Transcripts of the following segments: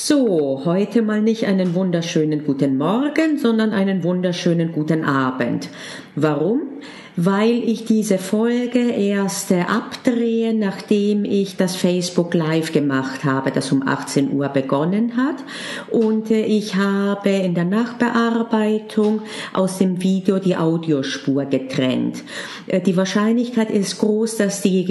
So, heute mal nicht einen wunderschönen guten Morgen, sondern einen wunderschönen guten Abend. Warum? Weil ich diese Folge erst äh, abdrehe, nachdem ich das Facebook Live gemacht habe, das um 18 Uhr begonnen hat. Und äh, ich habe in der Nachbearbeitung aus dem Video die Audiospur getrennt. Äh, die Wahrscheinlichkeit ist groß, dass die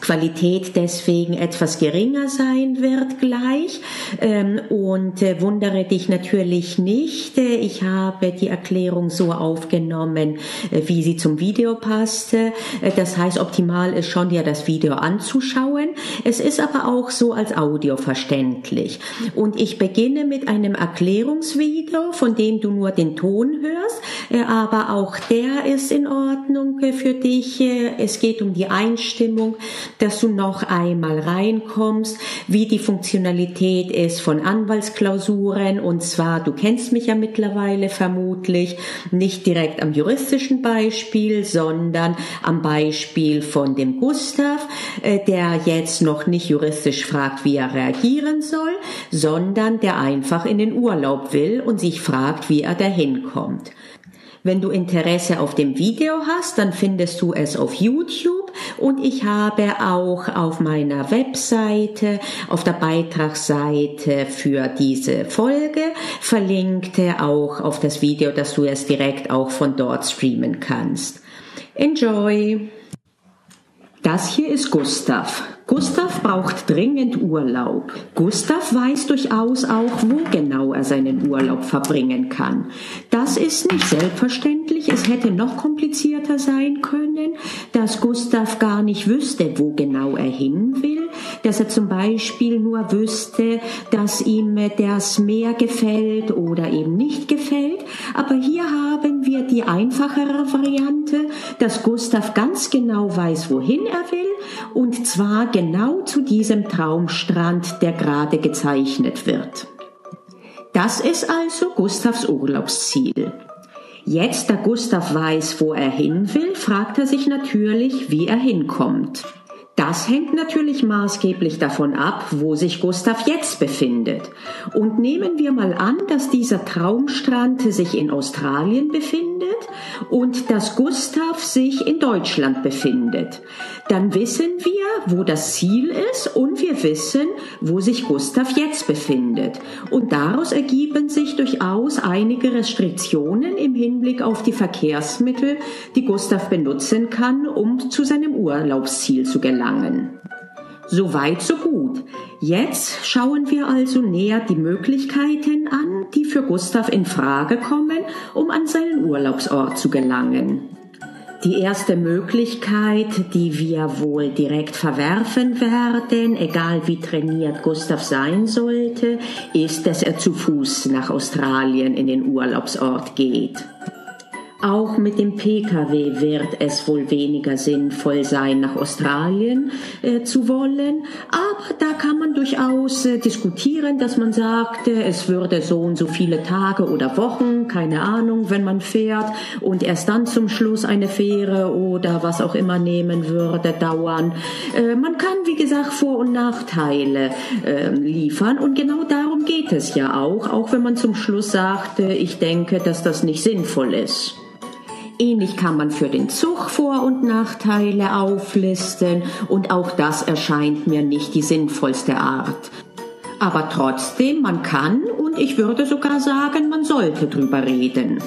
Qualität deswegen etwas geringer sein wird gleich. Ähm, und äh, wundere dich natürlich nicht. Äh, ich habe die Erklärung so aufgenommen, äh, wie sie zum Video passte. Das heißt, optimal ist schon dir das Video anzuschauen. Es ist aber auch so als Audio verständlich. Und ich beginne mit einem Erklärungsvideo, von dem du nur den Ton hörst. Aber auch der ist in Ordnung für dich. Es geht um die Einstimmung dass du noch einmal reinkommst, wie die Funktionalität ist von Anwaltsklausuren. Und zwar, du kennst mich ja mittlerweile vermutlich, nicht direkt am juristischen Beispiel, sondern am Beispiel von dem Gustav, äh, der jetzt noch nicht juristisch fragt, wie er reagieren soll, sondern der einfach in den Urlaub will und sich fragt, wie er dahin kommt. Wenn du Interesse auf dem Video hast, dann findest du es auf YouTube und ich habe auch auf meiner Webseite, auf der Beitragsseite für diese Folge verlinkte auch auf das Video, dass du es direkt auch von dort streamen kannst. Enjoy! Das hier ist Gustav. Gustav braucht dringend Urlaub. Gustav weiß durchaus auch, wo genau er seinen Urlaub verbringen kann. Das ist nicht selbstverständlich. Es hätte noch komplizierter sein können, dass Gustav gar nicht wüsste, wo genau er hin will, dass er zum Beispiel nur wüsste, dass ihm das Meer gefällt oder eben nicht gefällt. Aber hier haben wir die einfachere Variante, dass Gustav ganz genau weiß, wohin er will und zwar genau zu diesem Traumstrand, der gerade gezeichnet wird. Das ist also Gustavs Urlaubsziel. Jetzt, da Gustav weiß, wo er hin will, fragt er sich natürlich, wie er hinkommt. Das hängt natürlich maßgeblich davon ab, wo sich Gustav jetzt befindet. Und nehmen wir mal an, dass dieser Traumstrand sich in Australien befindet und dass Gustav sich in Deutschland befindet. Dann wissen wir, wo das Ziel ist und wir wissen, wo sich Gustav jetzt befindet. Und daraus ergeben sich durchaus einige Restriktionen im Hinblick auf die Verkehrsmittel, die Gustav benutzen kann, um zu seinem Urlaubsziel zu gelangen. Soweit, so gut. Jetzt schauen wir also näher die Möglichkeiten an, die für Gustav in Frage kommen, um an seinen Urlaubsort zu gelangen. Die erste Möglichkeit, die wir wohl direkt verwerfen werden, egal wie trainiert Gustav sein sollte, ist, dass er zu Fuß nach Australien in den Urlaubsort geht. Auch mit dem Pkw wird es wohl weniger sinnvoll sein, nach Australien äh, zu wollen. Aber da kann man durchaus äh, diskutieren, dass man sagt, äh, es würde so und so viele Tage oder Wochen, keine Ahnung, wenn man fährt und erst dann zum Schluss eine Fähre oder was auch immer nehmen würde, dauern. Äh, man kann, wie gesagt, Vor- und Nachteile ähm, liefern und genau darum geht es ja auch, auch wenn man zum Schluss sagt, äh, ich denke, dass das nicht sinnvoll ist. Ähnlich kann man für den Zug Vor- und Nachteile auflisten und auch das erscheint mir nicht die sinnvollste Art. Aber trotzdem, man kann und ich würde sogar sagen, man sollte drüber reden.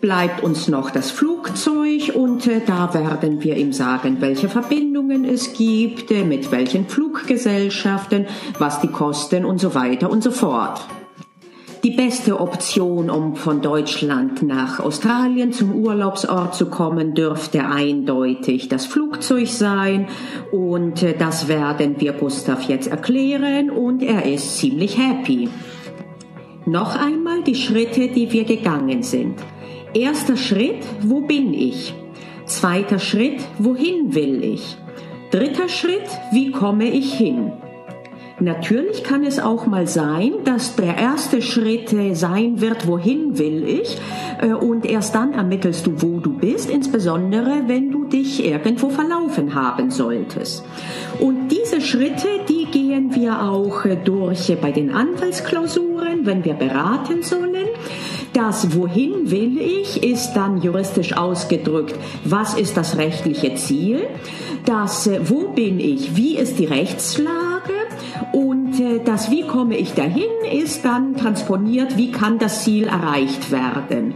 Bleibt uns noch das Flugzeug und äh, da werden wir ihm sagen, welche Verbindungen es gibt, äh, mit welchen Fluggesellschaften, was die kosten und so weiter und so fort. Die beste Option, um von Deutschland nach Australien zum Urlaubsort zu kommen, dürfte eindeutig das Flugzeug sein. Und äh, das werden wir Gustav jetzt erklären und er ist ziemlich happy. Noch einmal die Schritte, die wir gegangen sind. Erster Schritt, wo bin ich? Zweiter Schritt, wohin will ich? Dritter Schritt, wie komme ich hin? Natürlich kann es auch mal sein, dass der erste Schritt sein wird, wohin will ich, äh, und erst dann ermittelst du, wo du bist, insbesondere wenn du dich irgendwo verlaufen haben solltest. Und diese Schritte, die gehen wir auch äh, durch bei den Anwaltsklausuren, wenn wir beraten sollen. Das Wohin will ich ist dann juristisch ausgedrückt, was ist das rechtliche Ziel? Das äh, Wo bin ich? Wie ist die Rechtslage? Und äh, das Wie komme ich dahin ist dann transponiert, wie kann das Ziel erreicht werden.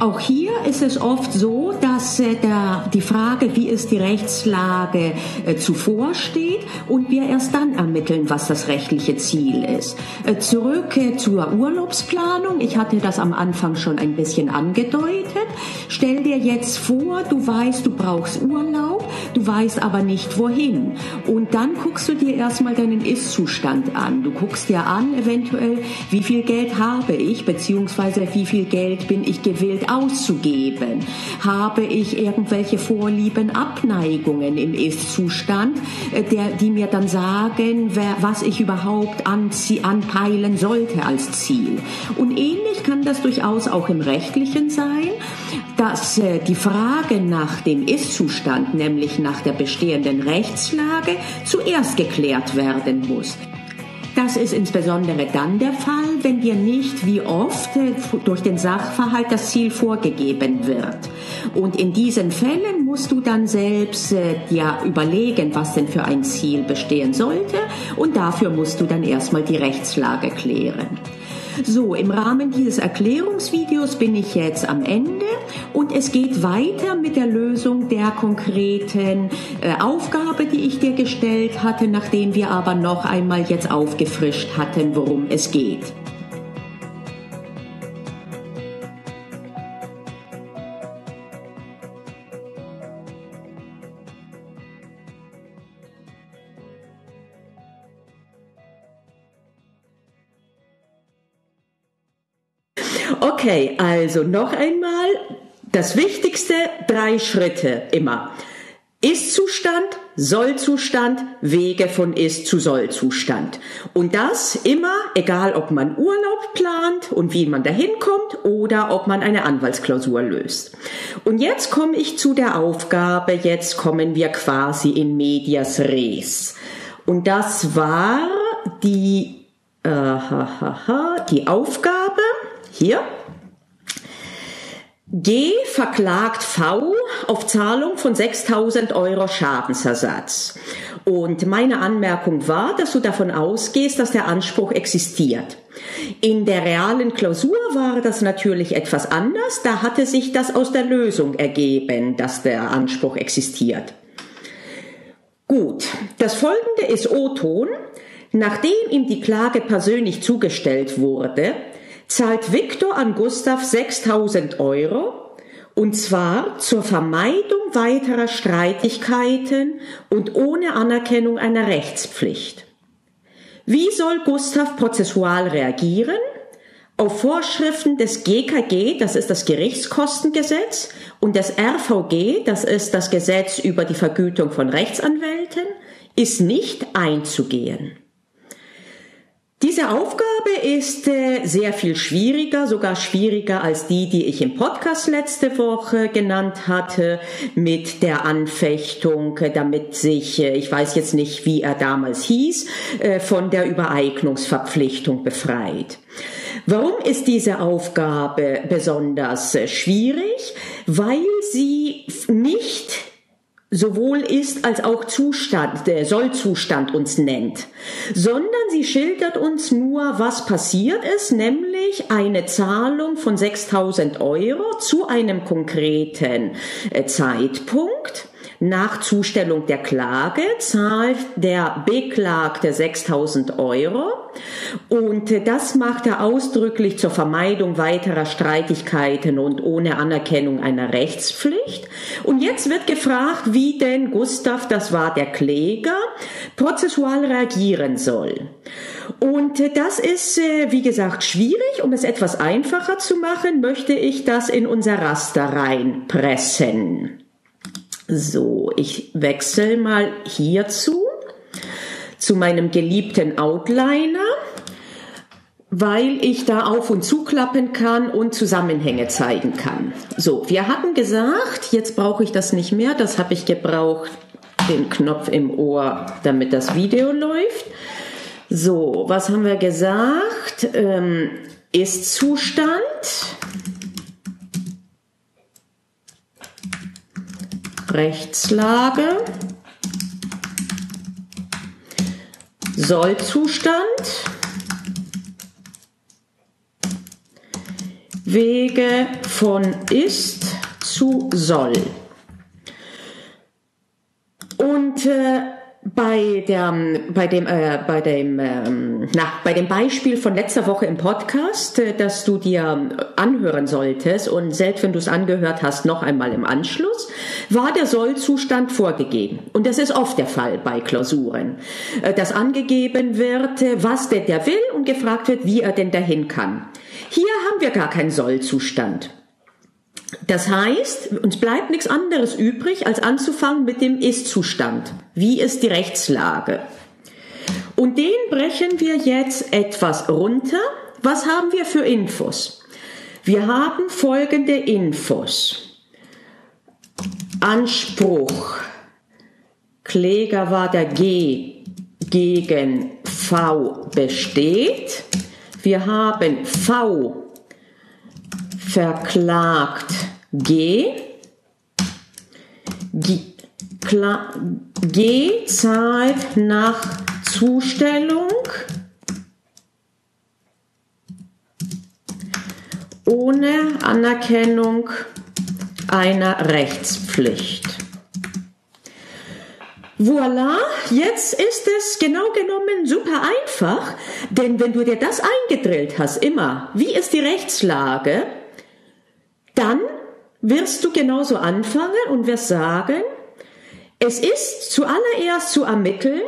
Auch hier ist es oft so, dass äh, der, die Frage, wie ist die Rechtslage, äh, zuvor steht und wir erst dann ermitteln, was das rechtliche Ziel ist. Äh, zurück zur Urlaubsplanung. Ich hatte das am Anfang schon ein bisschen angedeutet. Stell dir jetzt vor, du weißt, du brauchst Urlaub, du weißt aber nicht wohin. Und dann guckst du dir erstmal deinen Ist-Zustand an. Du guckst dir an, eventuell, wie viel Geld habe ich, beziehungsweise wie viel Geld bin ich gewillt auszugeben? Habe ich irgendwelche Vorlieben, Abneigungen im Ist-Zustand, äh, die mir dann sagen, was ich überhaupt anpeilen sollte als Ziel? Und ähnlich kann das durchaus auch im Rechtlichen sein, dass äh, die Frage nach dem Ist-Zustand, nämlich nach der bestehenden Rechtslage, zuerst geklärt werden muss. Das ist insbesondere dann der Fall, wenn dir nicht wie oft äh, durch den Sachverhalt das Ziel vorgegeben wird. Und in diesen Fällen musst du dann selbst äh, ja überlegen, was denn für ein Ziel bestehen sollte und dafür musst du dann erstmal die Rechtslage klären. So, im Rahmen dieses Erklärungsvideos bin ich jetzt am Ende und es geht weiter mit der Lösung der konkreten äh, Aufgabe, die ich dir gestellt hatte, nachdem wir aber noch einmal jetzt aufgefrischt hatten, worum es geht. Okay, also noch einmal das Wichtigste, drei Schritte immer. Ist-Zustand, Soll-Zustand, Wege von Ist zu Soll-Zustand. Und das immer, egal ob man Urlaub plant und wie man dahin kommt oder ob man eine Anwaltsklausur löst. Und jetzt komme ich zu der Aufgabe, jetzt kommen wir quasi in medias res. Und das war die, äh, ha, ha, ha, die Aufgabe hier G verklagt V auf Zahlung von 6000 Euro Schadensersatz. Und meine Anmerkung war, dass du davon ausgehst, dass der Anspruch existiert. In der realen Klausur war das natürlich etwas anders. Da hatte sich das aus der Lösung ergeben, dass der Anspruch existiert. Gut, das folgende ist O-Ton. Nachdem ihm die Klage persönlich zugestellt wurde, zahlt Viktor an Gustav 6000 Euro und zwar zur Vermeidung weiterer Streitigkeiten und ohne Anerkennung einer Rechtspflicht. Wie soll Gustav prozessual reagieren? Auf Vorschriften des GKG, das ist das Gerichtskostengesetz, und des RVG, das ist das Gesetz über die Vergütung von Rechtsanwälten, ist nicht einzugehen. Diese Aufgabe ist äh, sehr viel schwieriger, sogar schwieriger als die, die ich im Podcast letzte Woche genannt hatte, mit der Anfechtung, äh, damit sich, äh, ich weiß jetzt nicht, wie er damals hieß, von der Übereignungsverpflichtung befreit. Warum ist diese Aufgabe besonders schwierig? Weil sie nicht sowohl ist als auch Zustand, der Sollzustand uns nennt, sondern sie schildert uns nur, was passiert ist, nämlich eine Zahlung von 6000 Euro zu einem konkreten äh, Zeitpunkt. Nach Zustellung der Klage zahlt der Beklagte 6000 Euro und das macht er ausdrücklich zur Vermeidung weiterer Streitigkeiten und ohne Anerkennung einer Rechtspflicht. Und jetzt wird gefragt, wie denn Gustav, das war der Kläger, prozessual reagieren soll. Und das ist, äh, wie gesagt, schwierig. Um es etwas einfacher zu machen, möchte ich das in unser Raster reinpressen. So, ich wechsle mal hierzu. Zu meinem geliebten Outliner, weil ich da auf und zuklappen kann und Zusammenhänge zeigen kann. So, wir hatten gesagt, jetzt brauche ich das nicht mehr, das habe ich gebraucht, den Knopf im Ohr, damit das Video läuft. So, was haben wir gesagt? Ähm, ist Zustand. Rechtslage. Sollzustand. Wege von ist zu soll. Und äh, bei, der, bei, dem, äh, bei, dem, ähm, na, bei dem Beispiel von letzter Woche im Podcast, äh, dass du dir anhören solltest und selbst wenn du es angehört hast, noch einmal im Anschluss, war der Sollzustand vorgegeben. Und das ist oft der Fall bei Klausuren, äh, dass angegeben wird, äh, was denn der will und gefragt wird, wie er denn dahin kann. Hier haben wir gar keinen Sollzustand. Das heißt, uns bleibt nichts anderes übrig, als anzufangen mit dem Ist-Zustand. Wie ist die Rechtslage? Und den brechen wir jetzt etwas runter. Was haben wir für Infos? Wir haben folgende Infos. Anspruch. Kläger war der G gegen V besteht. Wir haben V verklagt G. G, G zahlt nach Zustellung ohne Anerkennung einer Rechtspflicht. Voila, jetzt ist es genau genommen super einfach, denn wenn du dir das eingedrillt hast, immer, wie ist die Rechtslage, dann wirst du genauso anfangen und wirst sagen, es ist zuallererst zu ermitteln,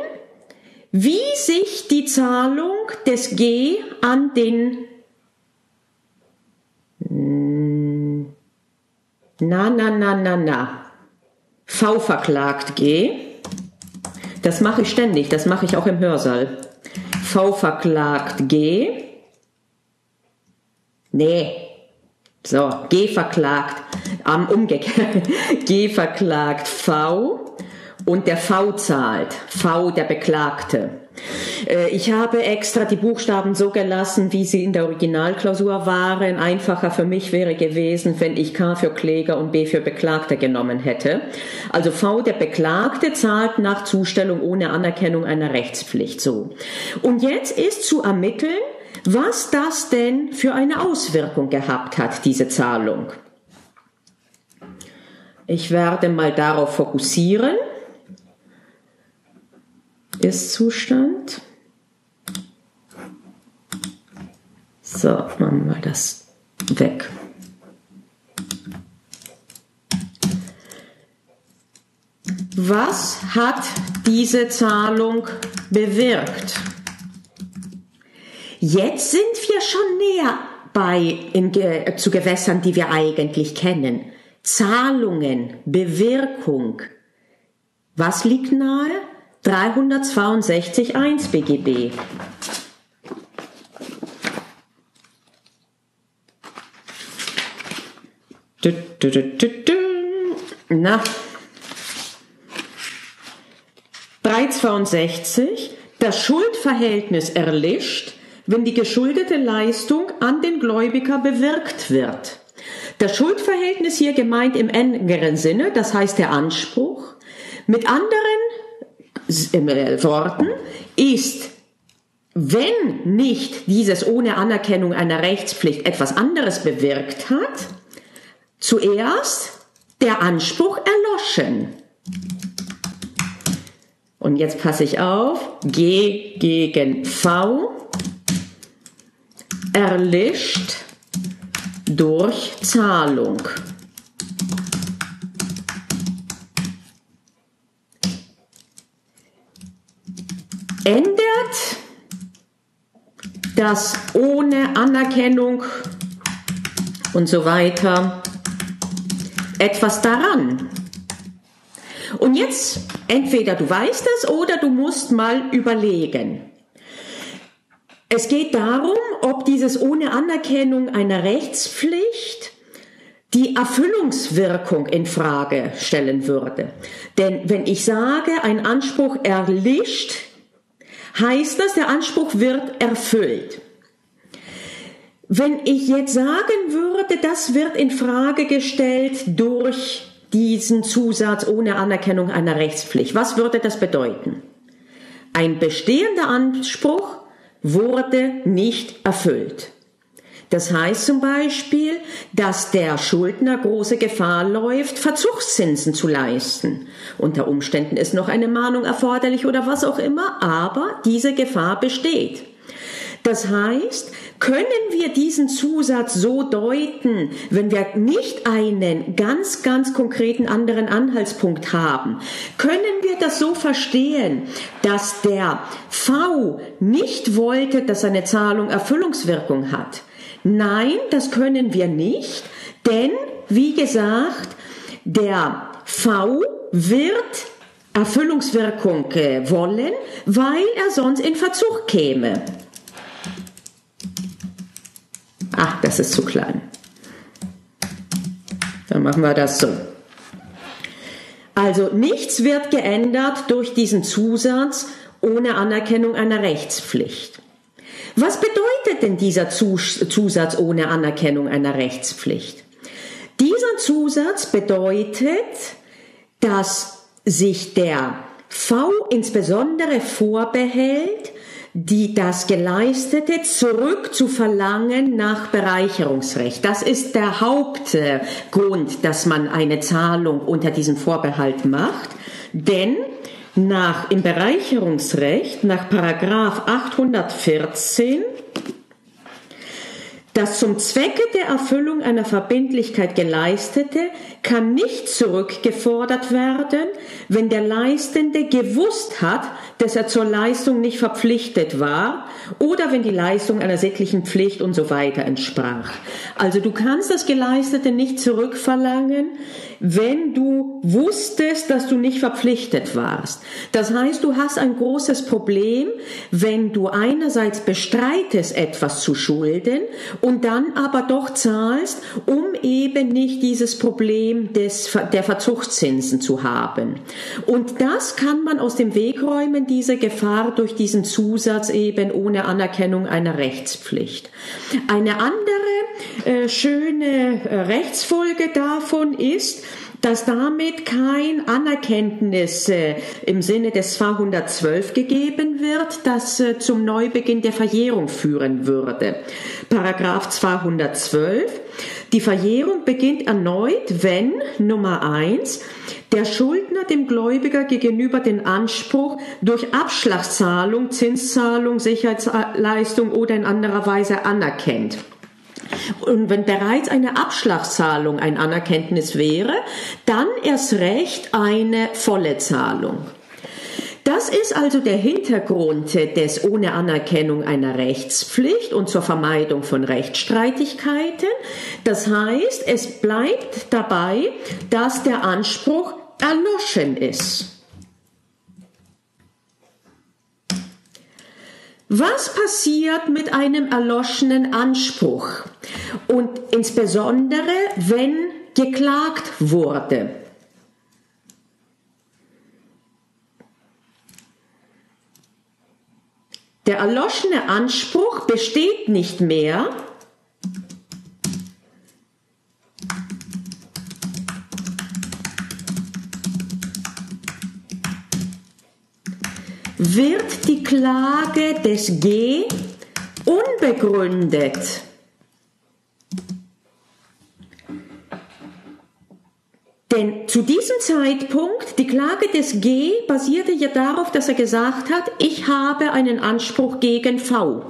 wie sich die Zahlung des G an den na, na, na, na, na, V verklagt G. Das mache ich ständig, das mache ich auch im Hörsaal. V verklagt G. Nee, so, G verklagt, am umgekehrt, G verklagt V und der V zahlt, V der Beklagte. Äh, ich habe extra die Buchstaben so gelassen, wie sie in der Originalklausur waren. Einfacher für mich wäre gewesen, wenn ich K für Kläger und B für Beklagte genommen hätte. Also V der Beklagte zahlt nach Zustellung ohne Anerkennung einer Rechtspflicht so. Und jetzt ist zu ermitteln, was das denn für eine Auswirkung gehabt hat, diese Zahlung. Ich werde mal darauf fokussieren. Ist-Zustand. So, machen wir das weg. Was hat diese Zahlung bewirkt? Jetzt sind wir schon näher bei in, zu Gewässern, die wir eigentlich kennen. Zahlungen, Bewirkung. Was liegt nahe? 362.1 BGB. Na, 362, das Schuldverhältnis erlischt, wenn die geschuldete Leistung an den Gläubiger bewirkt wird. Das Schuldverhältnis hier gemeint im engeren Sinne, das heißt der Anspruch. Mit anderen Worten ist, wenn nicht dieses ohne Anerkennung einer Rechtspflicht etwas anderes bewirkt hat, zuerst der Anspruch erloschen. Und jetzt passe ich auf, G gegen V erlischt durch Zahlung. Ändert das ohne Anerkennung und so weiter etwas daran. Und jetzt Entweder du weißt es oder du musst mal überlegen. Es geht darum, ob dieses ohne Anerkennung einer Rechtspflicht die Erfüllungswirkung in Frage stellen würde. Denn wenn ich sage, ein Anspruch erlischt, heißt das, der Anspruch wird erfüllt. Wenn ich jetzt sagen würde, das wird in Frage gestellt durch diesen Zusatz ohne Anerkennung einer Rechtspflicht, was würde das bedeuten? Ein bestehender Anspruch wurde nicht erfüllt. Das heißt zum Beispiel, dass der Schuldner große Gefahr läuft, Verzugszinsen zu leisten. Unter Umständen ist noch eine Mahnung erforderlich oder was auch immer, aber diese Gefahr besteht. Das heißt, können wir diesen Zusatz so deuten, wenn wir nicht einen ganz, ganz konkreten anderen Anhaltspunkt haben? Können wir das so verstehen, dass der V nicht wollte, dass eine Zahlung Erfüllungswirkung hat? Nein, das können wir nicht, denn, wie gesagt, der V wird Erfüllungswirkung wollen, weil er sonst in Verzug käme. Ach, das ist zu klein. Dann machen wir das so. Also nichts wird geändert durch diesen Zusatz ohne Anerkennung einer Rechtspflicht. Was bedeutet denn dieser Zusatz ohne Anerkennung einer Rechtspflicht? Dieser Zusatz bedeutet, dass sich der V insbesondere vorbehält, die das Geleistete zurück zu verlangen nach Bereicherungsrecht. Das ist der Hauptgrund, dass man eine Zahlung unter diesem Vorbehalt macht. Denn nach, im Bereicherungsrecht, nach Paragraph 814, das zum Zwecke der Erfüllung einer Verbindlichkeit geleistete kann nicht zurückgefordert werden, wenn der Leistende gewusst hat, dass er zur Leistung nicht verpflichtet war oder wenn die Leistung einer sittlichen Pflicht und so weiter entsprach. Also du kannst das Geleistete nicht zurückverlangen, wenn du wusstest, dass du nicht verpflichtet warst. Das heißt, du hast ein großes Problem, wenn du einerseits bestreitest, etwas zu schulden und dann aber doch zahlst, um eben nicht dieses Problem des, der Verzugszinsen zu haben. Und das kann man aus dem Weg räumen, diese Gefahr durch diesen Zusatz eben ohne Anerkennung einer Rechtspflicht. Eine andere äh, schöne äh, Rechtsfolge davon ist, dass damit kein Anerkenntnis äh, im Sinne des 212 gegeben wird, das äh, zum Neubeginn der Verjährung führen würde. Paragraph 212. Die Verjährung beginnt erneut, wenn Nummer eins der Schuldner dem Gläubiger gegenüber den Anspruch durch Abschlagszahlung, Zinszahlung, Sicherheitsleistung oder in anderer Weise anerkennt. Und wenn bereits eine Abschlagszahlung ein Anerkenntnis wäre, dann erst recht eine volle Zahlung. Das ist also der Hintergrund des ohne Anerkennung einer Rechtspflicht und zur Vermeidung von Rechtsstreitigkeiten. Das heißt, es bleibt dabei, dass der Anspruch erloschen ist. Was passiert mit einem erloschenen Anspruch? Und insbesondere, wenn geklagt wurde. Der erloschene Anspruch besteht nicht mehr, wird die Klage des G unbegründet. Denn zu diesem Zeitpunkt, die Klage des G basierte ja darauf, dass er gesagt hat, ich habe einen Anspruch gegen V.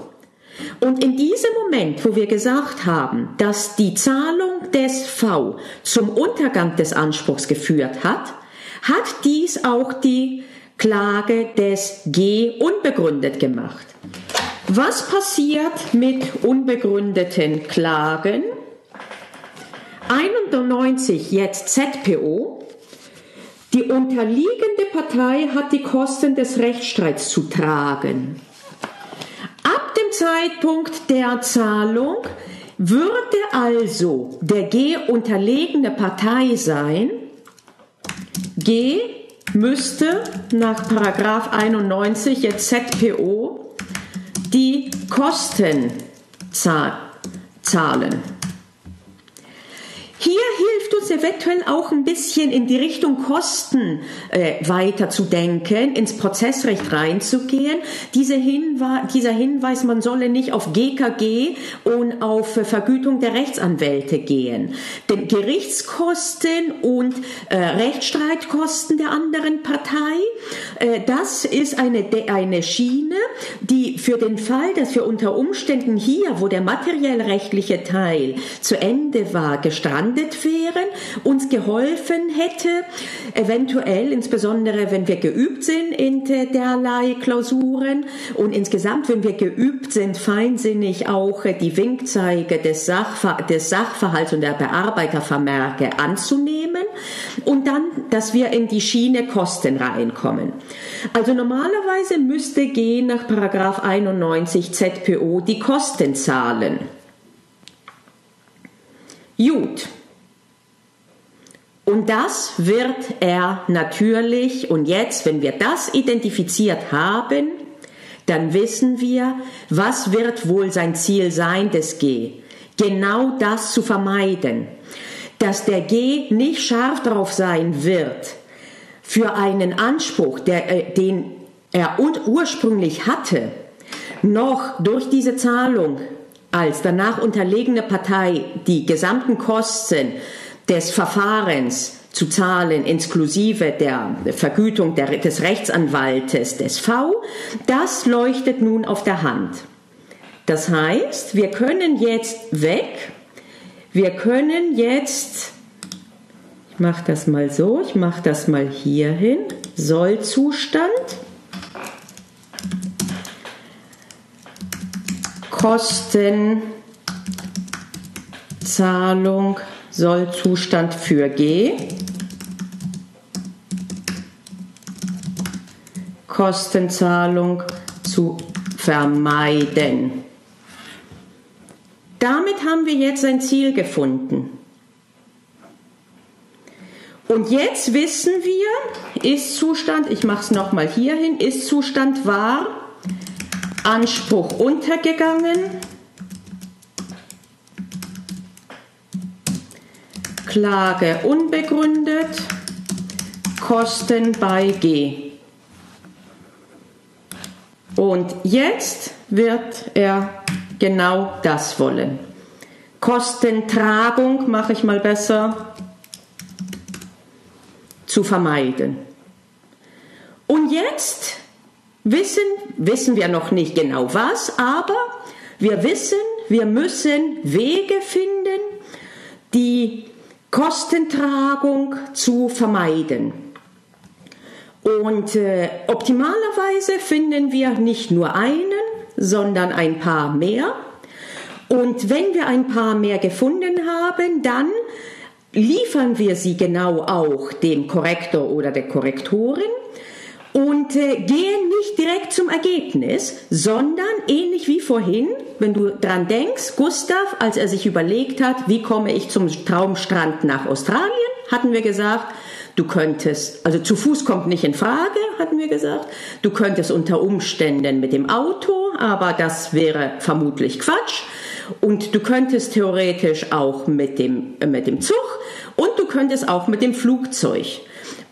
Und in diesem Moment, wo wir gesagt haben, dass die Zahlung des V zum Untergang des Anspruchs geführt hat, hat dies auch die Klage des G unbegründet gemacht. Was passiert mit unbegründeten Klagen? 91 jetzt ZPO. Die unterliegende Partei hat die Kosten des Rechtsstreits zu tragen. Ab dem Zeitpunkt der Zahlung würde also der G unterlegene Partei sein, G müsste nach Paragraph 91 jetzt ZPO die Kosten zahlen. Hier hilft uns eventuell auch ein bisschen in die Richtung Kosten äh, weiter zu denken, ins Prozessrecht reinzugehen. Diese Hinwe dieser Hinweis, man solle nicht auf GKG und auf äh, Vergütung der Rechtsanwälte gehen. Denn Gerichtskosten und äh, Rechtsstreitkosten der anderen Partei, äh, das ist eine, eine Schiene, die für den Fall, dass wir unter Umständen hier, wo der materiell rechtliche Teil zu Ende war, gestrandet gelandet wären, uns geholfen hätte, eventuell, insbesondere wenn wir geübt sind in derlei Klausuren und insgesamt, wenn wir geübt sind, feinsinnig auch die Winkzeige des, Sachver des Sachverhalts und der Bearbeitervermerke anzunehmen und dann, dass wir in die Schiene Kosten reinkommen. Also normalerweise müsste G nach Paragraph 91 ZPO die Kosten zahlen. Gut. Und das wird er natürlich, und jetzt, wenn wir das identifiziert haben, dann wissen wir, was wird wohl sein Ziel sein des G. Genau das zu vermeiden, dass der G nicht scharf darauf sein wird, für einen Anspruch, der, äh, den er ursprünglich hatte, noch durch diese Zahlung als danach unterlegene Partei die gesamten Kosten des Verfahrens zu zahlen, inklusive der Vergütung der, des Rechtsanwaltes des V, das leuchtet nun auf der Hand. Das heißt, wir können jetzt weg, wir können jetzt, ich mache das mal so, ich mache das mal hier hin, Sollzustand, Kostenzahlung Sollzustand für G. Kostenzahlung zu vermeiden. Damit haben wir jetzt ein Ziel gefunden. Und jetzt wissen wir, Ist-Zustand, ich mache es nochmal hier hin, Ist-Zustand war Anspruch untergegangen, Klage unbegründet, Kosten bei G. Und jetzt wird er genau das wollen. Kostentragung mache ich mal besser zu vermeiden. Und jetzt wissen, wissen wir noch nicht genau was, aber wir wissen, wir müssen Wege finden, die Kostentragung zu vermeiden. Und äh, optimalerweise finden wir nicht nur einen, sondern ein paar mehr. Und wenn wir ein paar mehr gefunden haben, dann liefern wir sie genau auch dem Korrektor oder der Korrektorin und äh, gehen nicht direkt zum Ergebnis, sondern ähnlich wie vorhin, wenn du dran denkst, Gustav, als er sich überlegt hat, wie komme ich zum Traumstrand nach Australien, hatten wir gesagt, du könntest, also zu Fuß kommt nicht in Frage, hatten wir gesagt, du könntest unter Umständen mit dem Auto, aber das wäre vermutlich Quatsch. Und du könntest theoretisch auch mit dem, äh, mit dem Zug und du könntest auch mit dem Flugzeug.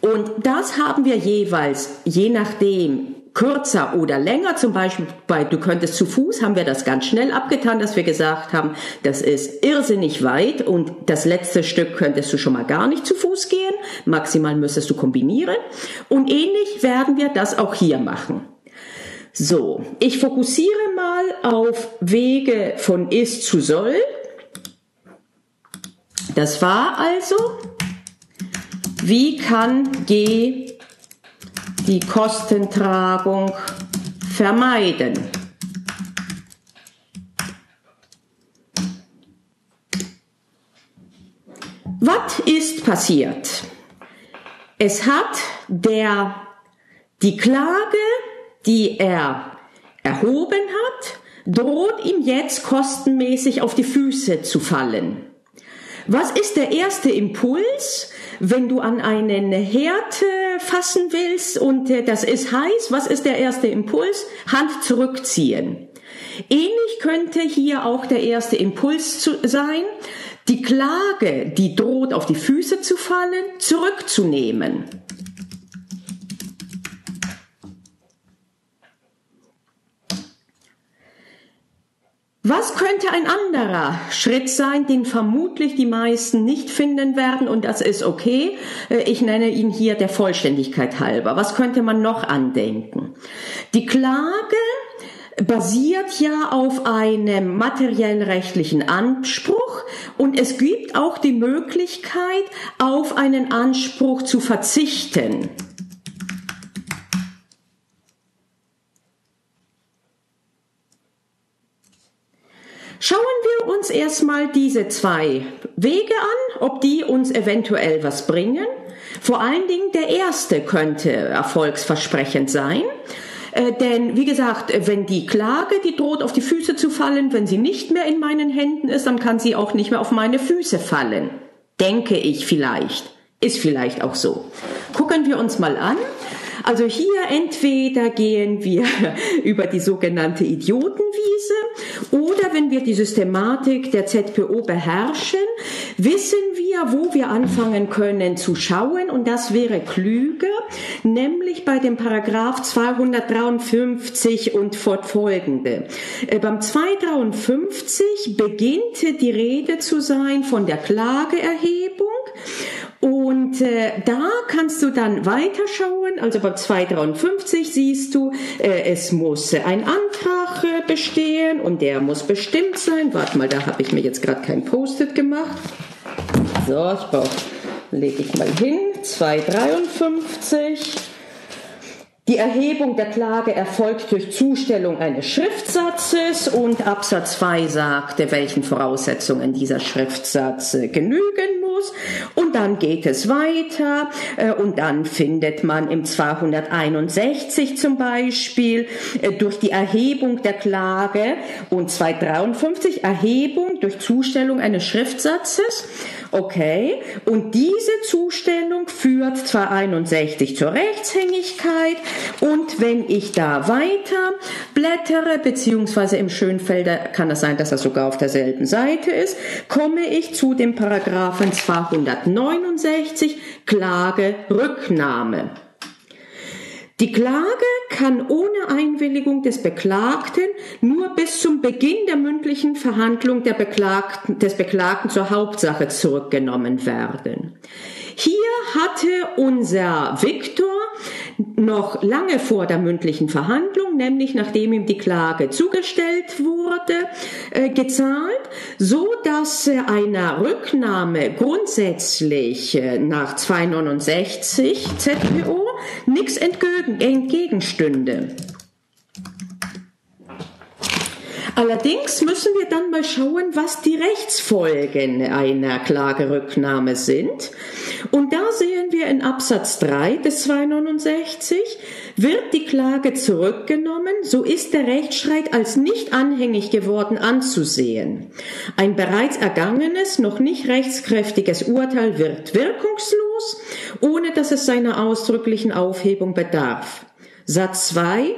Und das haben wir jeweils, je nachdem, kürzer oder länger, zum Beispiel bei Du könntest zu Fuß, haben wir das ganz schnell abgetan, dass wir gesagt haben, das ist irrsinnig weit und das letzte Stück könntest du schon mal gar nicht zu Fuß gehen, maximal müsstest du kombinieren und ähnlich werden wir das auch hier machen. So, ich fokussiere mal auf Wege von ist zu soll. Das war also wie kann G die Kostentragung vermeiden? Was ist passiert? Es hat der die Klage, die er erhoben hat, droht ihm jetzt kostenmäßig auf die Füße zu fallen. Was ist der erste Impuls, wenn du an einen Herd fassen willst und äh, das ist heiß? Was ist der erste Impuls? Hand zurückziehen. Ähnlich könnte hier auch der erste Impuls sein, die Klage, die droht auf die Füße zu fallen, zurückzunehmen. Was könnte ein anderer Schritt sein, den vermutlich die meisten nicht finden werden und das ist okay. Äh, ich nenne ihn hier der Vollständigkeit halber. Was könnte man noch andenken? Die Klage basiert ja auf einem materiell-rechtlichen Anspruch und es gibt auch die Möglichkeit, auf einen Anspruch zu verzichten. Schauen wir uns erstmal diese zwei Wege an, ob die uns eventuell was bringen. Vor allen Dingen der erste könnte erfolgsversprechend sein. Äh, denn wie gesagt, wenn die Klage, die droht auf die Füße zu fallen, wenn sie nicht mehr in meinen Händen ist, dann kann sie auch nicht mehr auf meine Füße fallen. Denke ich vielleicht. Ist vielleicht auch so. Gucken wir uns mal an. Also hier entweder gehen wir über die sogenannte Idiotenwiese oder wenn wir die Systematik der ZPO beherrschen, wissen wir, wo wir anfangen können zu schauen und das wäre klüger, nämlich bei dem Paragraph 253 und fortfolgende. Äh, beim 253 beginnt die Rede zu sein von der Klageerhebung und äh, da kannst du dann weiterschauen. Also bei 253 siehst du, äh, es muss ein Antrag äh, bestehen und der muss bestimmt sein. Warte mal, da habe ich mir jetzt gerade kein Post-it gemacht. So, ich brauche, lege ich mal hin. 253. Die Erhebung der Klage erfolgt durch Zustellung eines Schriftsatzes und Absatz 2 sagte, welchen Voraussetzungen dieser Schriftsatz äh, genügen muss. Und dann geht es weiter äh, und dann findet man im 261 zum Beispiel äh, durch die Erhebung der Klage und 253 Erhebung durch Zustellung eines Schriftsatzes Okay, und diese Zustellung führt zwar 61 zur Rechtshängigkeit und wenn ich da weiter blättere, beziehungsweise im Schönfelder kann es sein, dass er sogar auf derselben Seite ist, komme ich zu dem Paragraphen 269 Klage Rücknahme. Die Klage kann ohne Einwilligung des Beklagten nur bis zum Beginn der mündlichen Verhandlung Beklagten, des Beklagten zur Hauptsache zurückgenommen werden. Hier hatte unser Viktor noch lange vor der mündlichen Verhandlung, nämlich nachdem ihm die Klage zugestellt wurde, äh, gezahlt, so dass äh, einer Rücknahme grundsätzlich äh, nach 269 ZPO nichts entgegenstünde. Allerdings müssen wir dann mal schauen, was die Rechtsfolgen einer Klagerücknahme sind. Und da sehen wir in Absatz 3 des 269, wird die Klage zurückgenommen, so ist der Rechtsstreit als nicht anhängig geworden anzusehen. Ein bereits ergangenes, noch nicht rechtskräftiges Urteil wird wirkungslos, ohne dass es seiner ausdrücklichen Aufhebung bedarf. Satz 2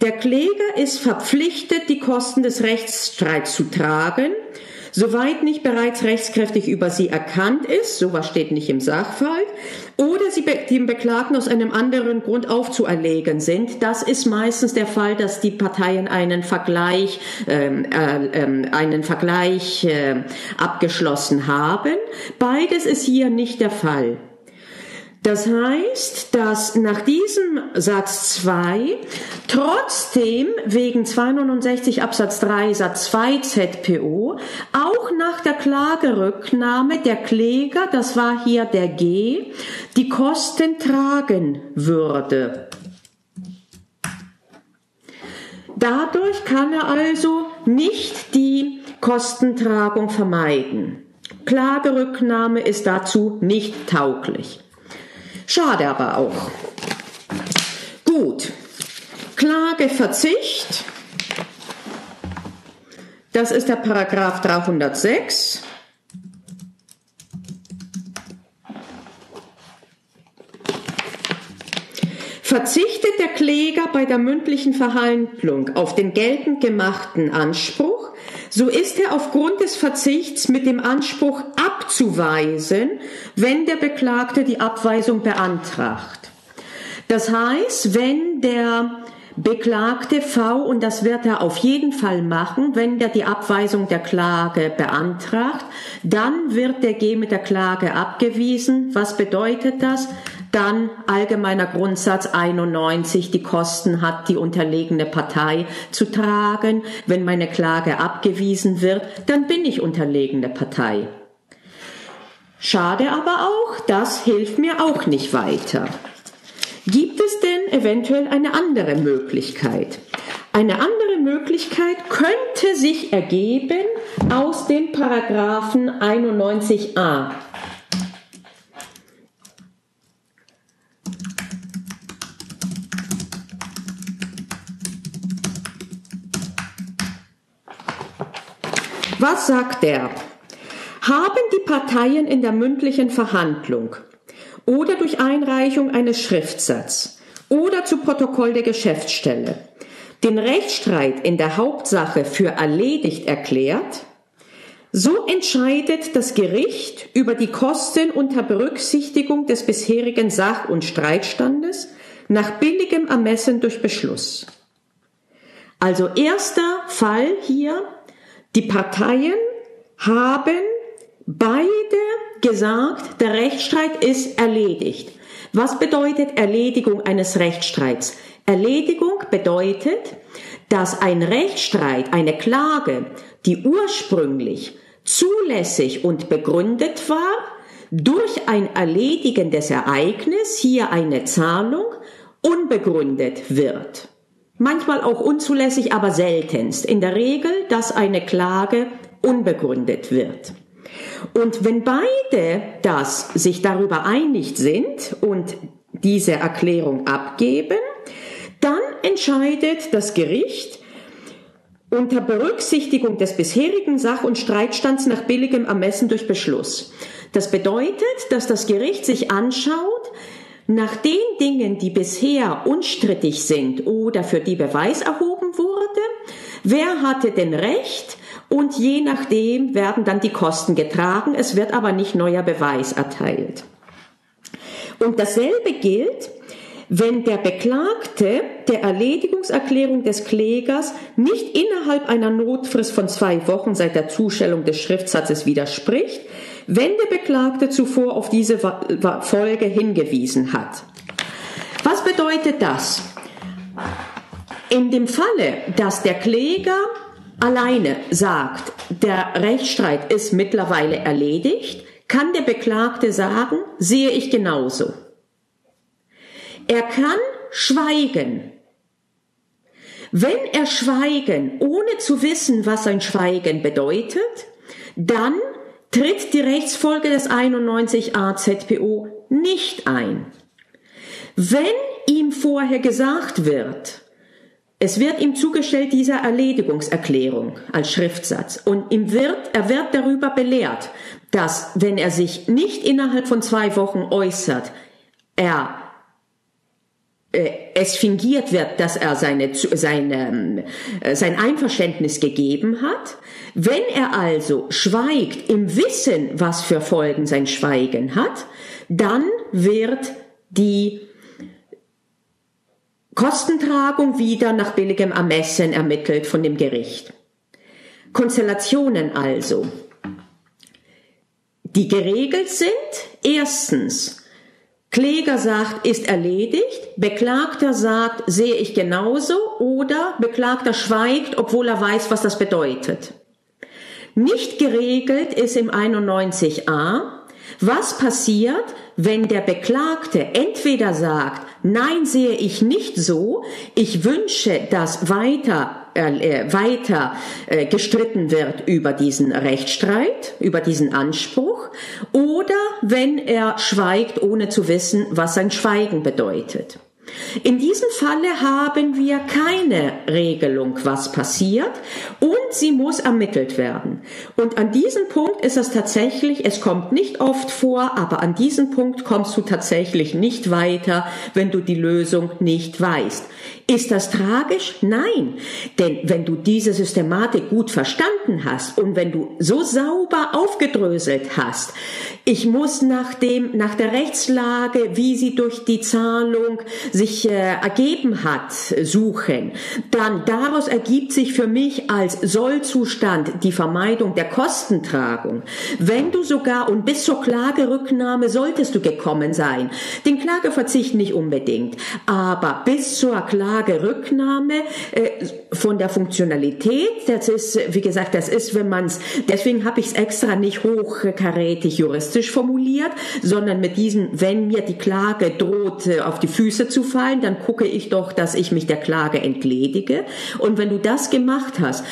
der Kläger ist verpflichtet, die Kosten des Rechtsstreits zu tragen, soweit nicht bereits rechtskräftig über sie erkannt ist, sowas steht nicht im Sachverhalt, oder sie dem Beklagten aus einem anderen Grund aufzuerlegen sind. Das ist meistens der Fall, dass die Parteien einen Vergleich, ähm, äh, äh, einen Vergleich äh, abgeschlossen haben. Beides ist hier nicht der Fall. Das heißt, dass nach diesem Satz 2 trotzdem wegen 269 Absatz 3 Satz 2 ZPO auch nach der Klagerücknahme der Kläger, das war hier der G, die Kosten tragen würde. Dadurch kann er also nicht die Kostentragung vermeiden. Klagerücknahme ist dazu nicht tauglich. Schade aber auch. Gut. Klageverzicht. Das ist der Paragraph 306. Verzichtet der Kläger bei der mündlichen Verhandlung auf den geltend gemachten Anspruch, so ist er aufgrund des Verzichts mit dem Anspruch abzuweisen, wenn der Beklagte die Abweisung beantragt. Das heißt, wenn der Beklagte V, und das wird er auf jeden Fall machen, wenn der die Abweisung der Klage beantragt, dann wird der G mit der Klage abgewiesen. Was bedeutet das? Dann allgemeiner Grundsatz 91, die Kosten hat die unterlegene Partei zu tragen. Wenn meine Klage abgewiesen wird, dann bin ich unterlegene Partei. Schade aber auch, das hilft mir auch nicht weiter. Gibt es denn eventuell eine andere Möglichkeit? Eine andere Möglichkeit könnte sich ergeben aus dem Paragraphen 91a. Was sagt er? Haben die Parteien in der mündlichen Verhandlung oder durch Einreichung eines Schriftsatzes oder zu Protokoll der Geschäftsstelle den Rechtsstreit in der Hauptsache für erledigt erklärt, so entscheidet das Gericht über die Kosten unter Berücksichtigung des bisherigen Sach- und Streitstandes nach billigem Ermessen durch Beschluss. Also erster Fall hier, die Parteien haben beide gesagt, der Rechtsstreit ist erledigt. Was bedeutet Erledigung eines Rechtsstreits? Erledigung bedeutet, dass ein Rechtsstreit, eine Klage, die ursprünglich zulässig und begründet war, durch ein erledigendes Ereignis, hier eine Zahlung, unbegründet wird. Manchmal auch unzulässig, aber seltenst. In der Regel, dass eine Klage unbegründet wird. Und wenn beide das sich darüber einig sind und diese Erklärung abgeben, dann entscheidet das Gericht unter Berücksichtigung des bisherigen Sach- und Streitstands nach billigem Ermessen durch Beschluss. Das bedeutet, dass das Gericht sich anschaut, nach den Dingen, die bisher unstrittig sind oder für die Beweis erhoben wurde, wer hatte denn Recht, und je nachdem werden dann die Kosten getragen. Es wird aber nicht neuer Beweis erteilt. Und dasselbe gilt, wenn der Beklagte der Erledigungserklärung des Klägers nicht innerhalb einer Notfrist von zwei Wochen seit der Zustellung des Schriftsatzes widerspricht, wenn der Beklagte zuvor auf diese Folge hingewiesen hat. Was bedeutet das? In dem Falle, dass der Kläger alleine sagt, der Rechtsstreit ist mittlerweile erledigt, kann der Beklagte sagen, sehe ich genauso. Er kann schweigen. Wenn er schweigen, ohne zu wissen, was sein Schweigen bedeutet, dann tritt die Rechtsfolge des 91a ZPO nicht ein. Wenn ihm vorher gesagt wird, es wird ihm zugestellt dieser Erledigungserklärung als Schriftsatz und ihm wird, er wird darüber belehrt, dass wenn er sich nicht innerhalb von zwei Wochen äußert, er es fingiert wird, dass er seine, seine, äh, sein Einverständnis gegeben hat. Wenn er also schweigt im Wissen, was für Folgen sein Schweigen hat, dann wird die Kostentragung wieder nach billigem Ermessen ermittelt von dem Gericht. Konstellationen also, die geregelt sind. Erstens, Kläger sagt, ist erledigt, Beklagter sagt, sehe ich genauso oder Beklagter schweigt, obwohl er weiß, was das bedeutet. Nicht geregelt ist im 91a, Was passiert, wenn der Beklagte entweder sagt, nein, sehe ich nicht so, ich wünsche, dass weiter äh, weiter äh, gestritten wird über diesen Rechtsstreit, über diesen Anspruch, oder wenn er schweigt, ohne zu wissen, was sein Schweigen bedeutet. In diesem Falle haben wir keine Regelung, was passiert, und sie muss ermittelt werden. Und an diesem Punkt ist es tatsächlich, es kommt nicht oft vor, aber an diesem Punkt kommst du tatsächlich nicht weiter, wenn du die Lösung nicht weißt. Ist das tragisch? Nein. Denn wenn du diese Systematik gut verstanden hast und wenn du so sauber aufgedröselt hast, ich muss nach dem, nach der Rechtslage, wie sie durch die Zahlung sich äh, ergeben hat, suchen. Dann daraus ergibt sich für mich als Sollzustand die Vermeidung der Kostentragung. Wenn du sogar und bis zur Klagerücknahme solltest du gekommen sein. Den Klageverzicht nicht unbedingt, aber bis zur Klagerücknahme äh, von der Funktionalität, das ist, wie gesagt, das ist, wenn man es, deswegen habe ich es extra nicht hochkarätig juristisch formuliert, sondern mit diesem, wenn mir die Klage droht, äh, auf die Füße zu fallen, dann gucke ich doch, dass ich mich der Klage entledige. Und wenn du das gemacht hast,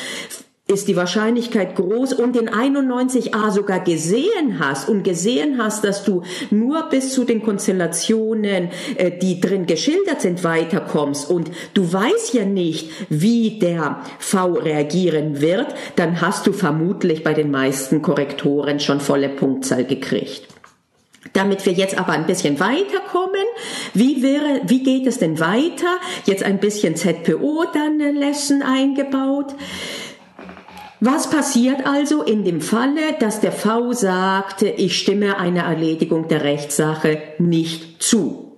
ist die Wahrscheinlichkeit groß und in 91a sogar gesehen hast und gesehen hast, dass du nur bis zu den Konstellationen, äh, die drin geschildert sind, weiterkommst und du weißt ja nicht, wie der V reagieren wird, dann hast du vermutlich bei den meisten Korrektoren schon volle Punktzahl gekriegt. Damit wir jetzt aber ein bisschen weiterkommen, wie wäre, wie geht es denn weiter? Jetzt ein bisschen ZPO dann Lesson eingebaut. Was passiert also in dem Falle, dass der V sagt, ich stimme einer Erledigung der Rechtssache nicht zu?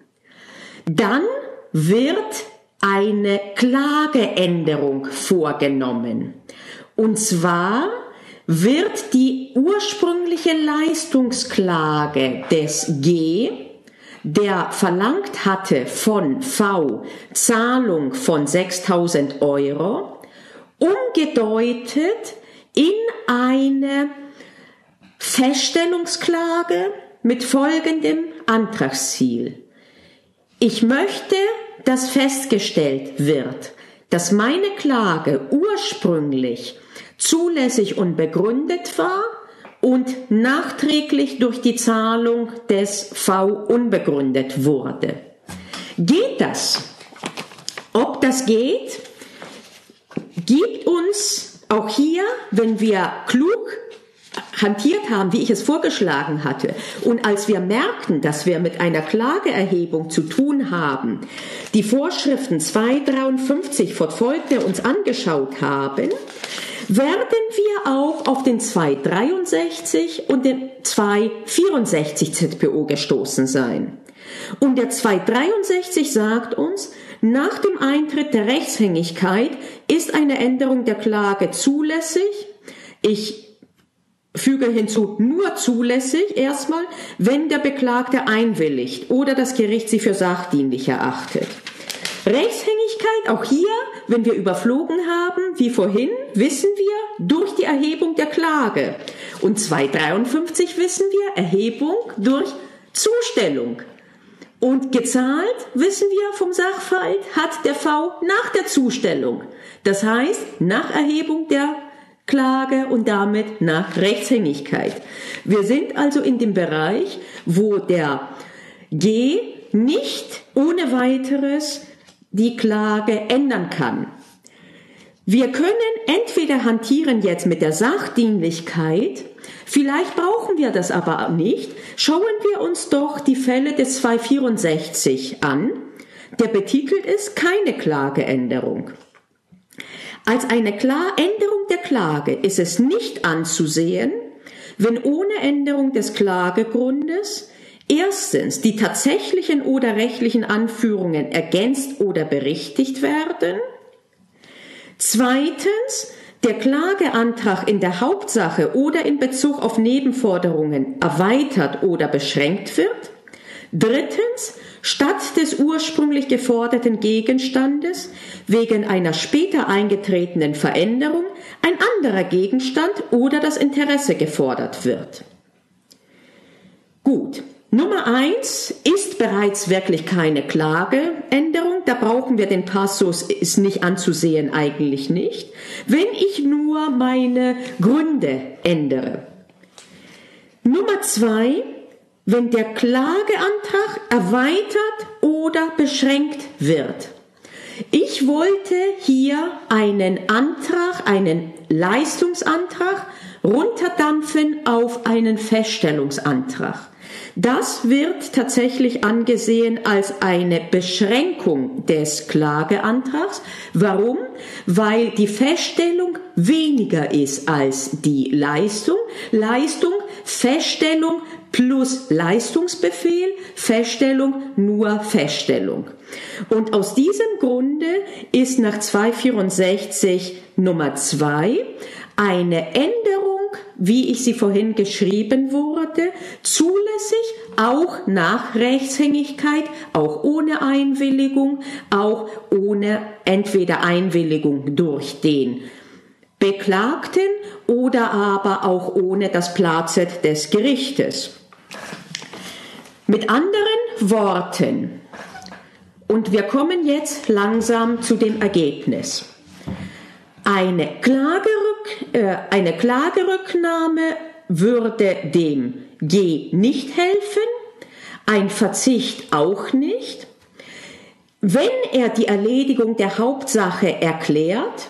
Dann wird eine Klageänderung vorgenommen. Und zwar wird die ursprüngliche Leistungsklage des G, der verlangt hatte von V Zahlung von 6000 Euro, umgedeutet in eine Feststellungsklage mit folgendem Antragsziel. Ich möchte, dass festgestellt wird, dass meine Klage ursprünglich zulässig und begründet war und nachträglich durch die Zahlung des V unbegründet wurde. Geht das? Ob das geht, gibt uns auch hier, wenn wir klug hantiert haben, wie ich es vorgeschlagen hatte, und als wir merkten, dass wir mit einer Klageerhebung zu tun haben, die Vorschriften 253 fortfolgende uns angeschaut haben, werden wir auch auf den 263 und den 264 ZPO gestoßen sein. Und der 263 sagt uns, nach dem Eintritt der Rechtshängigkeit ist eine Änderung der Klage zulässig. Ich füge hinzu nur zulässig erstmal, wenn der Beklagte einwilligt oder das Gericht sie für sachdienlich erachtet. Rechtshängigkeit, auch hier, wenn wir überflogen haben, wie vorhin, wissen wir durch die Erhebung der Klage. Und 253 wissen wir, Erhebung durch Zustellung. Und gezahlt, wissen wir vom Sachverhalt, hat der V nach der Zustellung. Das heißt, nach Erhebung der Klage und damit nach Rechtshängigkeit. Wir sind also in dem Bereich, wo der G nicht ohne weiteres die Klage ändern kann. Wir können entweder hantieren jetzt mit der Sachdienlichkeit, vielleicht brauchen wir das aber nicht. Schauen wir uns doch die Fälle des 264 an. Der betitelt ist keine Klageänderung. Als eine Änderung der Klage ist es nicht anzusehen, wenn ohne Änderung des Klagegrundes erstens die tatsächlichen oder rechtlichen Anführungen ergänzt oder berichtigt werden, zweitens der Klageantrag in der Hauptsache oder in Bezug auf Nebenforderungen erweitert oder beschränkt wird, drittens statt des ursprünglich geforderten Gegenstandes wegen einer später eingetretenen Veränderung ein anderer Gegenstand oder das Interesse gefordert wird. Gut. Nummer eins ist bereits wirklich keine Klageänderung. Da brauchen wir den Passus, ist nicht anzusehen, eigentlich nicht. Wenn ich nur meine Gründe ändere. Nummer zwei, wenn der Klageantrag erweitert oder beschränkt wird. Ich wollte hier einen Antrag, einen Leistungsantrag runterdampfen auf einen Feststellungsantrag. Das wird tatsächlich angesehen als eine Beschränkung des Klageantrags. Warum? Weil die Feststellung weniger ist als die Leistung. Leistung, Feststellung plus Leistungsbefehl, Feststellung nur Feststellung. Und aus diesem Grunde ist nach 264 Nummer 2 eine Änderung wie ich sie vorhin geschrieben wurde, zulässig, auch nach Rechtshängigkeit, auch ohne Einwilligung, auch ohne entweder Einwilligung durch den Beklagten oder aber auch ohne das Plazet des Gerichtes. Mit anderen Worten, und wir kommen jetzt langsam zu dem Ergebnis. Eine, Klagerück, äh, eine Klagerücknahme würde dem G nicht helfen, ein Verzicht auch nicht. Wenn er die Erledigung der Hauptsache erklärt,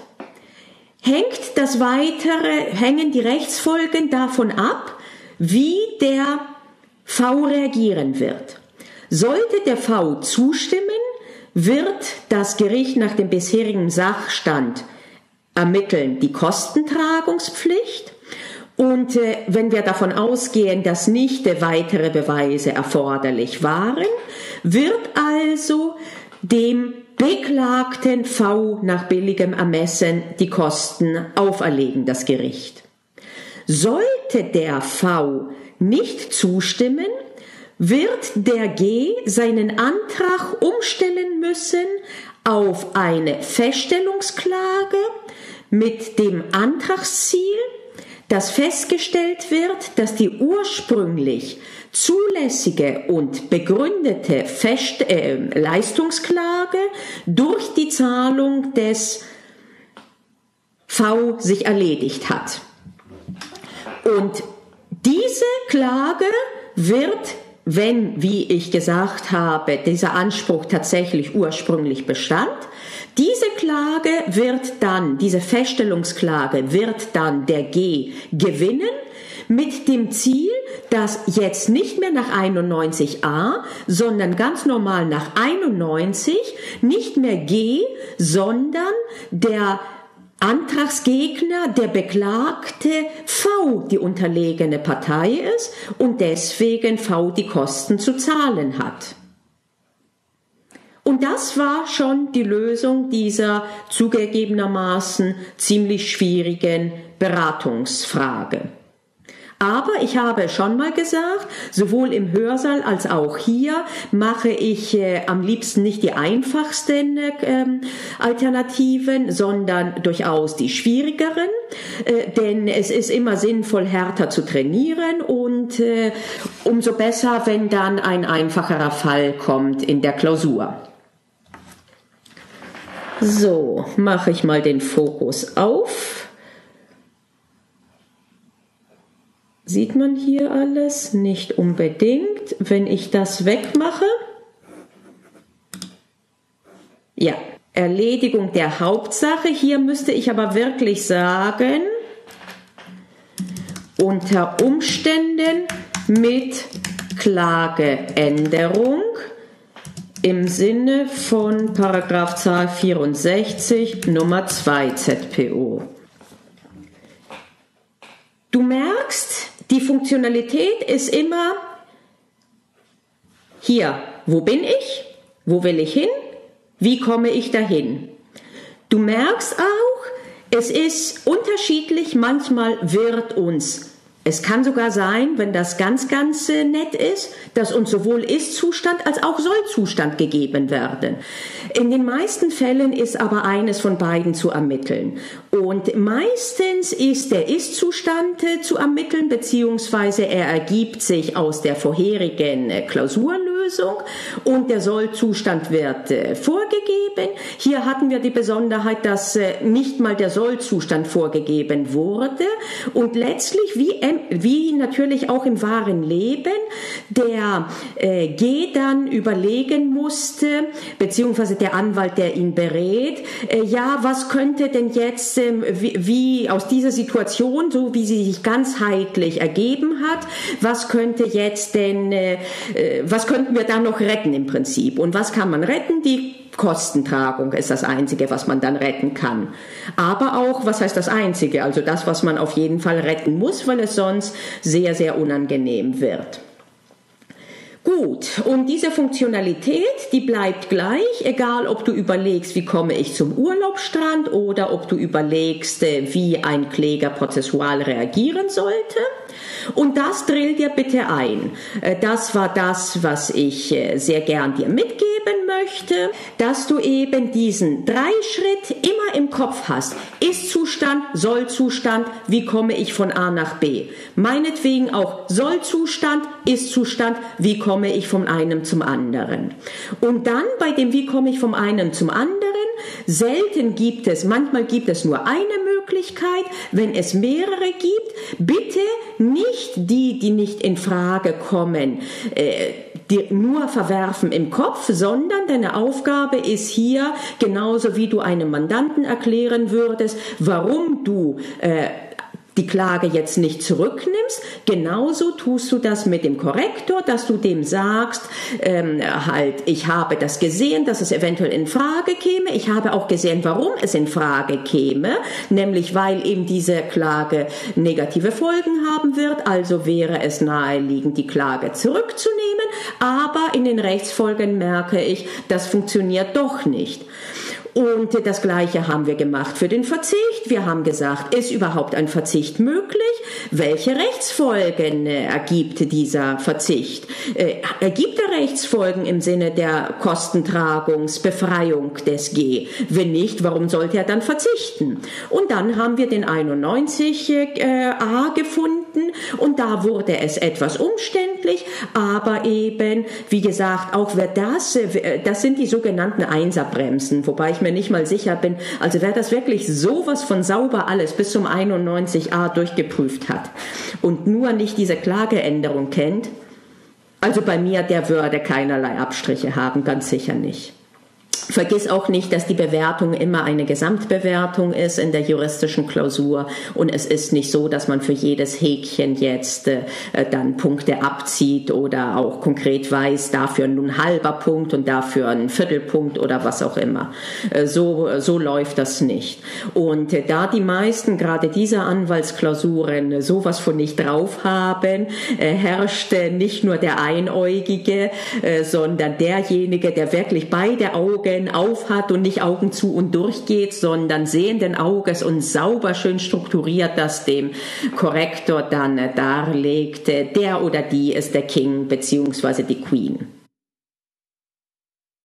hängt das weitere, hängen die Rechtsfolgen davon ab, wie der V reagieren wird. Sollte der V zustimmen, wird das Gericht nach dem bisherigen Sachstand ermitteln die Kostentragungspflicht. Und äh, wenn wir davon ausgehen, dass nicht weitere Beweise erforderlich waren, wird also dem Beklagten V nach billigem Ermessen die Kosten auferlegen, das Gericht. Sollte der V nicht zustimmen, wird der G seinen Antrag umstellen müssen auf eine Feststellungsklage mit dem Antragsziel, dass festgestellt wird, dass die ursprünglich zulässige und begründete Fest äh, Leistungsklage durch die Zahlung des V sich erledigt hat. Und diese Klage wird, wenn, wie ich gesagt habe, dieser Anspruch tatsächlich ursprünglich bestand, diese Klage wird dann, diese Feststellungsklage wird dann der G gewinnen mit dem Ziel, dass jetzt nicht mehr nach 91a, sondern ganz normal nach 91 nicht mehr G, sondern der Antragsgegner, der Beklagte V die unterlegene Partei ist und deswegen V die Kosten zu zahlen hat. Und das war schon die Lösung dieser zugegebenermaßen ziemlich schwierigen Beratungsfrage. Aber ich habe schon mal gesagt, sowohl im Hörsaal als auch hier mache ich äh, am liebsten nicht die einfachsten äh, Alternativen, sondern durchaus die schwierigeren. Äh, denn es ist immer sinnvoll, härter zu trainieren und äh, umso besser, wenn dann ein einfacherer Fall kommt in der Klausur. So, mache ich mal den Fokus auf. Sieht man hier alles? Nicht unbedingt. Wenn ich das wegmache. Ja, Erledigung der Hauptsache. Hier müsste ich aber wirklich sagen, unter Umständen mit Klageänderung im Sinne von Paragraph Zahl 64 Nummer 2 ZPO. Du merkst, die Funktionalität ist immer hier, wo bin ich? Wo will ich hin? Wie komme ich dahin? Du merkst auch, es ist unterschiedlich, manchmal wird uns Es kann sogar sein, wenn das ganz, ganz äh, nett ist, dass uns sowohl Ist-Zustand als auch Soll-Zustand gegeben werden. In den meisten Fällen ist aber eines von beiden zu ermitteln. Und meistens ist der Ist-Zustand äh, zu ermitteln, beziehungsweise er ergibt sich aus der vorherigen äh, Klausurlösung und der Soll-Zustand wird vorgegeben. Hier hatten wir die Besonderheit, dass nicht mal der Soll-Zustand vorgegeben wurde und letztlich wie wie natürlich auch im wahren Leben, der äh, G dann überlegen musste, beziehungsweise der Anwalt, der ihn berät, äh, ja, was könnte denn jetzt, äh, wie, aus dieser Situation, so wie sie sich ganzheitlich ergeben hat, was könnte jetzt denn, äh, äh was könnten wir da noch retten im Prinzip? Und was kann man retten? Die Kostentragung ist das Einzige, was man dann retten kann. Aber auch, was heißt das Einzige? Also das, was man auf jeden Fall retten muss, weil es sonst sehr, sehr unangenehm wird. Gut, und diese Funktionalität, die bleibt gleich, egal ob du überlegst, wie komme ich zum Urlaubsstrand oder ob du überlegst, äh, wie ein Kläger prozessual reagieren sollte. Und das drill dir bitte ein. Äh, das war das, was ich äh, sehr gern dir mitgeben möchte, dass du eben diesen Dreischritt immer im Kopf hast. Ist-Zustand, Soll-Zustand, wie komme ich von A nach B? Meinetwegen auch Soll-Zustand, Ist-Zustand, wie komme ich von einem zum anderen? Und dann bei dem Wie komme ich vom einen zum anderen, selten gibt es, manchmal gibt es nur eine Möglichkeit, wenn es mehrere gibt, bitte nicht die, die nicht in Frage kommen, äh, die nur verwerfen im Kopf, sondern deine Aufgabe ist hier, genauso wie du einem Mandanten erklären würdest, warum du äh, die Klage jetzt nicht zurücknimmst. Genauso tust du das mit dem Korrektor, dass du dem sagst, ähm, halt, ich habe das gesehen, dass es eventuell in Frage käme. Ich habe auch gesehen, warum es in Frage käme, nämlich weil eben diese Klage negative Folgen haben wird. Also wäre es naheliegend, die Klage zurückzunehmen. Aber in den Rechtsfolgen merke ich, das funktioniert doch nicht. Und das Gleiche haben wir gemacht für den Verzicht. Wir haben gesagt, ist überhaupt ein Verzicht möglich? Welche Rechtsfolgen äh, ergibt dieser Verzicht? Äh, ergibt er Rechtsfolgen im Sinne der Kostentragungsbefreiung des G? Wenn nicht, warum sollte er dann verzichten? Und dann haben wir den 91a äh, gefunden und da wurde es etwas umständlich, aber eben, wie gesagt, auch wer das, das sind die sogenannten Einserbremsen, wobei ich mir nicht mal sicher bin, also wer das wirklich sowas von sauber alles bis zum 91a durchgeprüft hat und nur nicht diese Klageänderung kennt, also bei mir, der würde keinerlei Abstriche haben, ganz sicher nicht. Vergiss auch nicht, dass die Bewertung immer eine Gesamtbewertung ist in der juristischen Klausur und es ist nicht so, dass man für jedes Häkchen jetzt äh, dann Punkte abzieht oder auch konkret weiß, dafür nun halber Punkt und dafür ein Viertelpunkt oder was auch immer. Äh, so, so läuft das nicht. Und äh, da die meisten gerade dieser Anwaltsklausuren sowas von nicht drauf haben, äh, herrscht nicht nur der Einäugige, äh, sondern derjenige, der wirklich beide Augen Augen auf hat und nicht Augen zu und durchgeht, sondern sehenden Auges und sauber schön strukturiert das dem Korrektor dann darlegt. Der oder die ist der King beziehungsweise die Queen.